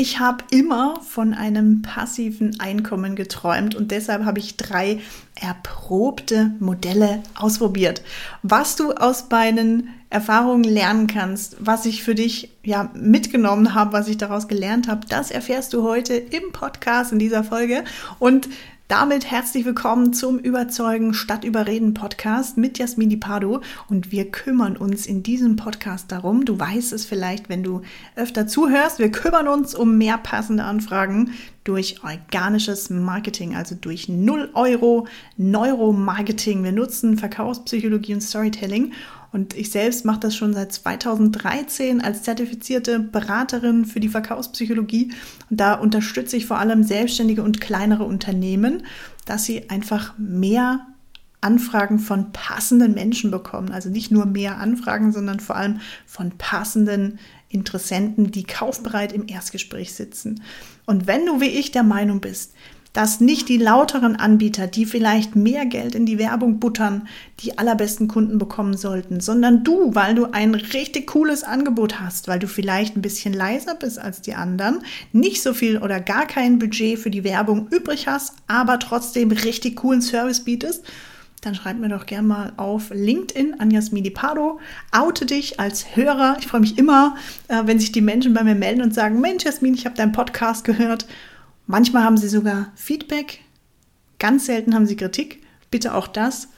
Ich habe immer von einem passiven Einkommen geträumt und deshalb habe ich drei erprobte Modelle ausprobiert. Was du aus meinen Erfahrungen lernen kannst, was ich für dich ja mitgenommen habe, was ich daraus gelernt habe, das erfährst du heute im Podcast in dieser Folge und damit herzlich willkommen zum Überzeugen statt Überreden Podcast mit Jasmini Pardo. Und wir kümmern uns in diesem Podcast darum, du weißt es vielleicht, wenn du öfter zuhörst, wir kümmern uns um mehr passende Anfragen durch organisches Marketing, also durch 0 Euro Neuromarketing. Wir nutzen Verkaufspsychologie und Storytelling und ich selbst mache das schon seit 2013 als zertifizierte Beraterin für die Verkaufspsychologie. Und da unterstütze ich vor allem selbstständige und kleinere Unternehmen, dass sie einfach mehr Anfragen von passenden Menschen bekommen. Also nicht nur mehr Anfragen, sondern vor allem von passenden Interessenten, die kaufbereit im Erstgespräch sitzen. Und wenn du wie ich der Meinung bist, dass nicht die lauteren Anbieter, die vielleicht mehr Geld in die Werbung buttern, die allerbesten Kunden bekommen sollten, sondern du, weil du ein richtig cooles Angebot hast, weil du vielleicht ein bisschen leiser bist als die anderen, nicht so viel oder gar kein Budget für die Werbung übrig hast, aber trotzdem richtig coolen Service bietest, dann schreib mir doch gern mal auf LinkedIn an Jasmini Pardo. Oute dich als Hörer. Ich freue mich immer, äh, wenn sich die Menschen bei mir melden und sagen, Mensch, Jasmin, ich habe deinen Podcast gehört Manchmal haben sie sogar Feedback, ganz selten haben sie Kritik. Bitte auch das.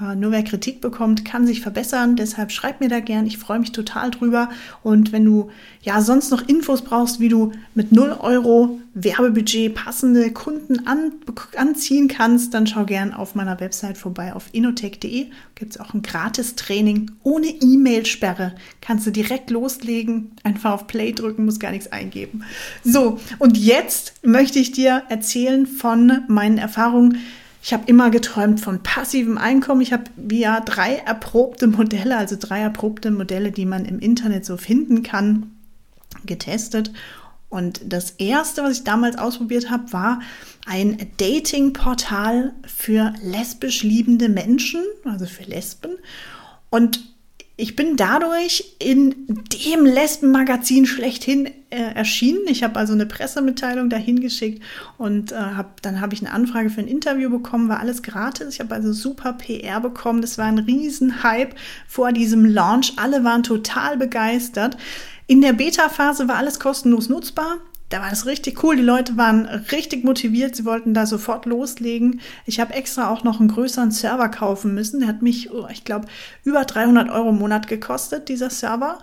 Äh, nur wer Kritik bekommt, kann sich verbessern. Deshalb schreib mir da gern. Ich freue mich total drüber. Und wenn du ja sonst noch Infos brauchst, wie du mit 0 Euro Werbebudget passende Kunden an, anziehen kannst, dann schau gern auf meiner Website vorbei auf inotech.de. Gibt es auch ein Gratis-Training ohne E-Mail-Sperre. Kannst du direkt loslegen, einfach auf Play drücken, muss gar nichts eingeben. So, und jetzt möchte ich dir erzählen von meinen Erfahrungen ich habe immer geträumt von passivem Einkommen. Ich habe via drei erprobte Modelle, also drei erprobte Modelle, die man im Internet so finden kann, getestet. Und das erste, was ich damals ausprobiert habe, war ein Dating-Portal für lesbisch liebende Menschen, also für Lesben. Und ich bin dadurch in dem Lesbenmagazin schlechthin äh, erschienen. Ich habe also eine Pressemitteilung dahin geschickt und äh, hab, dann habe ich eine Anfrage für ein Interview bekommen, war alles gratis. Ich habe also super PR bekommen. Das war ein Riesenhype vor diesem Launch. Alle waren total begeistert. In der Beta-Phase war alles kostenlos nutzbar da war das richtig cool. Die Leute waren richtig motiviert. Sie wollten da sofort loslegen. Ich habe extra auch noch einen größeren Server kaufen müssen. Der hat mich, oh, ich glaube, über 300 Euro im Monat gekostet, dieser Server.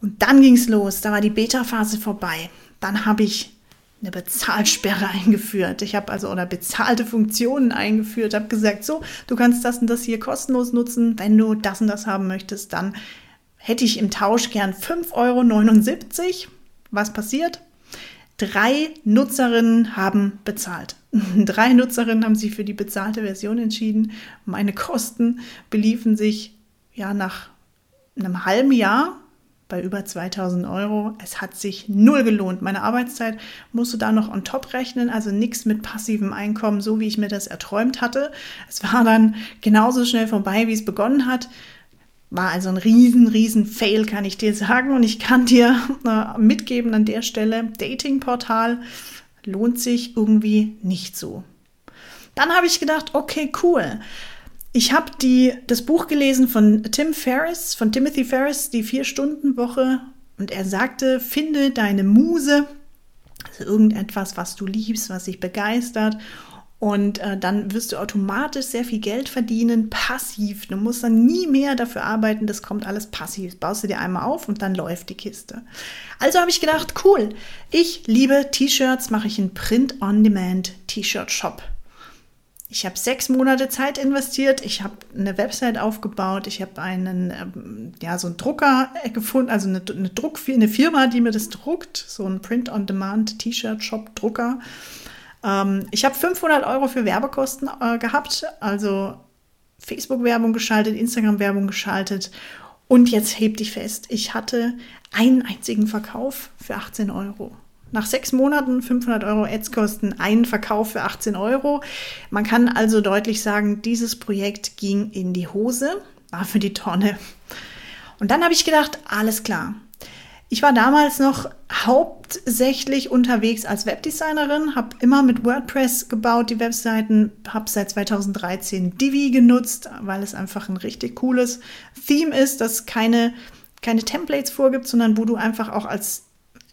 Und dann ging es los. Da war die Beta-Phase vorbei. Dann habe ich eine Bezahlsperre eingeführt. Ich habe also oder bezahlte Funktionen eingeführt, habe gesagt, so, du kannst das und das hier kostenlos nutzen. Wenn du das und das haben möchtest, dann hätte ich im Tausch gern 5,79 Euro. Was passiert? Drei Nutzerinnen haben bezahlt. Drei Nutzerinnen haben sich für die bezahlte Version entschieden. Meine Kosten beliefen sich ja nach einem halben Jahr bei über 2000 Euro. Es hat sich null gelohnt. Meine Arbeitszeit musste da noch on top rechnen, also nichts mit passivem Einkommen, so wie ich mir das erträumt hatte. Es war dann genauso schnell vorbei, wie es begonnen hat. War also ein riesen, riesen Fail, kann ich dir sagen. Und ich kann dir äh, mitgeben an der Stelle, Datingportal lohnt sich irgendwie nicht so. Dann habe ich gedacht, okay, cool. Ich habe das Buch gelesen von Tim Ferriss, von Timothy Ferriss, die Vier-Stunden-Woche. Und er sagte, finde deine Muse, also irgendetwas, was du liebst, was dich begeistert und äh, dann wirst du automatisch sehr viel Geld verdienen, passiv. Du musst dann nie mehr dafür arbeiten, das kommt alles passiv. Baust du dir einmal auf und dann läuft die Kiste. Also habe ich gedacht, cool, ich liebe T-Shirts, mache ich einen Print-on-Demand-T-Shirt-Shop. Ich habe sechs Monate Zeit investiert, ich habe eine Website aufgebaut, ich habe einen, ähm, ja, so einen Drucker gefunden, also eine, eine, Druck, eine Firma, die mir das druckt, so ein Print-on-Demand-T-Shirt-Shop-Drucker. Ähm, ich habe 500 Euro für Werbekosten äh, gehabt, also Facebook-Werbung geschaltet, Instagram-Werbung geschaltet. Und jetzt heb dich fest, ich hatte einen einzigen Verkauf für 18 Euro. Nach sechs Monaten 500 Euro Ads kosten, einen Verkauf für 18 Euro. Man kann also deutlich sagen, dieses Projekt ging in die Hose, war für die Tonne. Und dann habe ich gedacht, alles klar. Ich war damals noch hauptsächlich unterwegs als Webdesignerin, habe immer mit WordPress gebaut, die Webseiten, habe seit 2013 Divi genutzt, weil es einfach ein richtig cooles Theme ist, das keine, keine Templates vorgibt, sondern wo du einfach auch als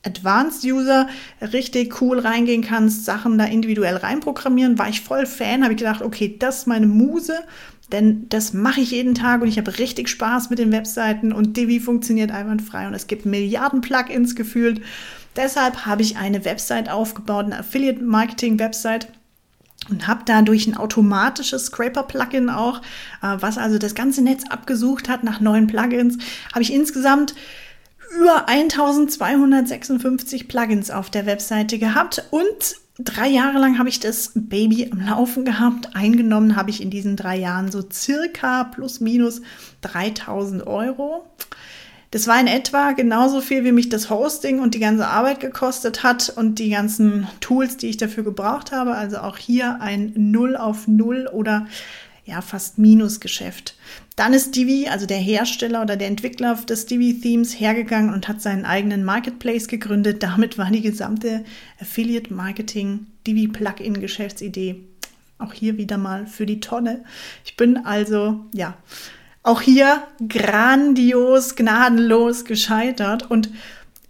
Advanced User richtig cool reingehen kannst, Sachen da individuell reinprogrammieren, war ich voll Fan, habe ich gedacht, okay, das ist meine Muse, denn das mache ich jeden Tag und ich habe richtig Spaß mit den Webseiten und Divi funktioniert einwandfrei und es gibt Milliarden Plugins gefühlt. Deshalb habe ich eine Website aufgebaut, eine Affiliate Marketing Website und habe dadurch ein automatisches Scraper-Plugin auch, äh, was also das ganze Netz abgesucht hat nach neuen Plugins. Habe ich insgesamt über 1256 Plugins auf der Webseite gehabt und drei Jahre lang habe ich das Baby am Laufen gehabt. Eingenommen habe ich in diesen drei Jahren so circa plus minus 3000 Euro. Das war in etwa genauso viel, wie mich das Hosting und die ganze Arbeit gekostet hat und die ganzen Tools, die ich dafür gebraucht habe. Also auch hier ein Null auf Null oder ja, fast Minusgeschäft. Dann ist Divi, also der Hersteller oder der Entwickler des Divi-Themes, hergegangen und hat seinen eigenen Marketplace gegründet. Damit war die gesamte Affiliate-Marketing Divi-Plugin-Geschäftsidee auch hier wieder mal für die Tonne. Ich bin also, ja, auch hier grandios, gnadenlos gescheitert und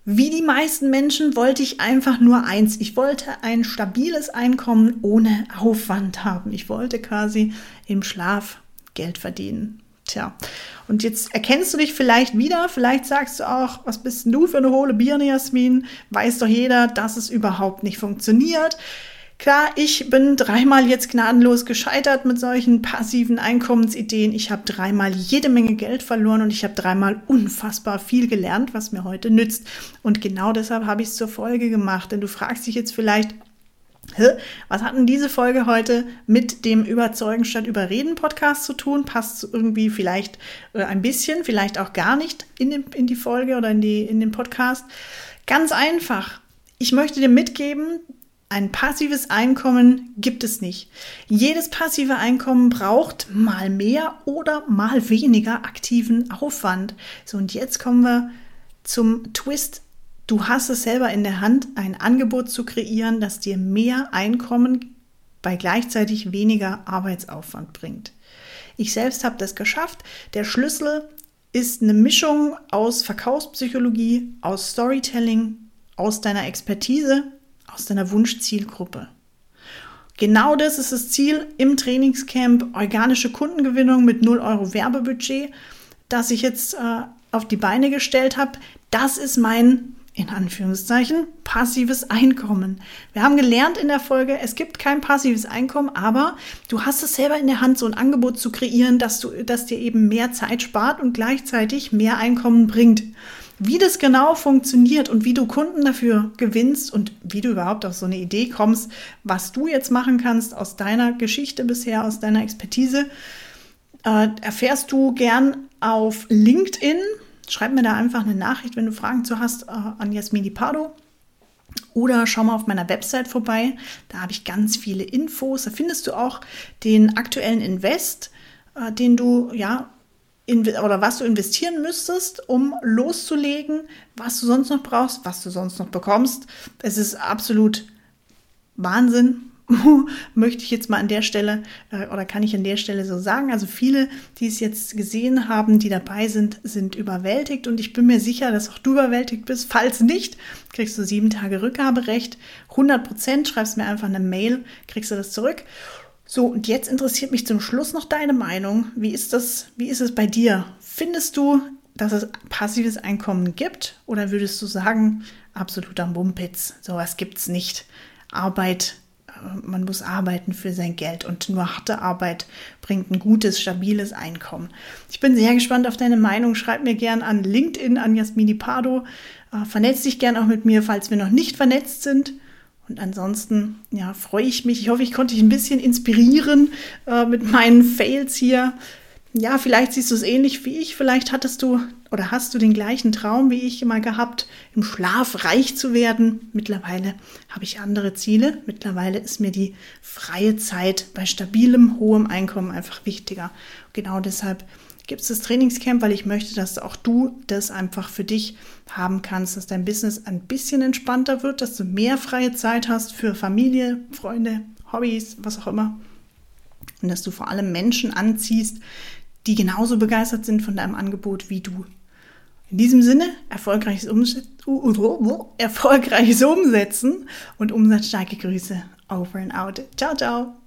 wie die meisten Menschen wollte ich einfach nur eins. Ich wollte ein stabiles Einkommen ohne Aufwand haben. Ich wollte quasi im Schlaf Geld verdienen. Tja, und jetzt erkennst du dich vielleicht wieder, vielleicht sagst du auch, was bist denn du für eine hohle Birne, Jasmin? Weiß doch jeder, dass es überhaupt nicht funktioniert. Klar, ich bin dreimal jetzt gnadenlos gescheitert mit solchen passiven Einkommensideen. Ich habe dreimal jede Menge Geld verloren und ich habe dreimal unfassbar viel gelernt, was mir heute nützt. Und genau deshalb habe ich es zur Folge gemacht. Denn du fragst dich jetzt vielleicht, was hat denn diese Folge heute mit dem Überzeugen statt Überreden Podcast zu tun? Passt irgendwie vielleicht äh, ein bisschen, vielleicht auch gar nicht in, den, in die Folge oder in, die, in den Podcast? Ganz einfach. Ich möchte dir mitgeben, ein passives Einkommen gibt es nicht. Jedes passive Einkommen braucht mal mehr oder mal weniger aktiven Aufwand. So, und jetzt kommen wir zum Twist Du hast es selber in der Hand, ein Angebot zu kreieren, das dir mehr Einkommen bei gleichzeitig weniger Arbeitsaufwand bringt. Ich selbst habe das geschafft. Der Schlüssel ist eine Mischung aus Verkaufspsychologie, aus Storytelling, aus deiner Expertise, aus deiner Wunschzielgruppe. Genau das ist das Ziel im Trainingscamp organische Kundengewinnung mit 0 Euro Werbebudget, das ich jetzt äh, auf die Beine gestellt habe. Das ist mein in Anführungszeichen passives Einkommen. Wir haben gelernt in der Folge, es gibt kein passives Einkommen, aber du hast es selber in der Hand, so ein Angebot zu kreieren, dass du, dass dir eben mehr Zeit spart und gleichzeitig mehr Einkommen bringt. Wie das genau funktioniert und wie du Kunden dafür gewinnst und wie du überhaupt auf so eine Idee kommst, was du jetzt machen kannst aus deiner Geschichte bisher, aus deiner Expertise, äh, erfährst du gern auf LinkedIn Schreib mir da einfach eine Nachricht, wenn du Fragen zu hast, äh, an Jasmini Pardo. Oder schau mal auf meiner Website vorbei. Da habe ich ganz viele Infos. Da findest du auch den aktuellen Invest, äh, den du ja oder was du investieren müsstest, um loszulegen, was du sonst noch brauchst, was du sonst noch bekommst. Es ist absolut Wahnsinn, möchte ich jetzt mal an der Stelle äh, oder kann ich an der Stelle so sagen. Also viele, die es jetzt gesehen haben, die dabei sind, sind überwältigt und ich bin mir sicher, dass auch du überwältigt bist. Falls nicht, kriegst du sieben Tage Rückgaberecht, 100 Prozent. Schreibst mir einfach eine Mail, kriegst du das zurück. So, und jetzt interessiert mich zum Schluss noch deine Meinung. Wie ist das, wie ist es bei dir? Findest du, dass es passives Einkommen gibt? Oder würdest du sagen, absoluter Mumpitz, sowas es nicht. Arbeit man muss arbeiten für sein Geld und nur harte Arbeit bringt ein gutes, stabiles Einkommen. Ich bin sehr gespannt auf deine Meinung. Schreib mir gern an LinkedIn, an Jasmini Pardo. Äh, vernetz dich gern auch mit mir, falls wir noch nicht vernetzt sind. Und ansonsten, ja, freue ich mich. Ich hoffe, ich konnte dich ein bisschen inspirieren äh, mit meinen Fails hier ja, vielleicht siehst du es ähnlich wie ich. Vielleicht hattest du oder hast du den gleichen Traum wie ich immer gehabt, im Schlaf reich zu werden. Mittlerweile habe ich andere Ziele. Mittlerweile ist mir die freie Zeit bei stabilem, hohem Einkommen einfach wichtiger. Genau deshalb gibt es das Trainingscamp, weil ich möchte, dass auch du das einfach für dich haben kannst, dass dein Business ein bisschen entspannter wird, dass du mehr freie Zeit hast für Familie, Freunde, Hobbys, was auch immer. Und dass du vor allem Menschen anziehst, die genauso begeistert sind von deinem Angebot wie du. In diesem Sinne, erfolgreiches, Umset erfolgreiches Umsetzen und umsatzstarke Grüße. Over and out. Ciao, ciao.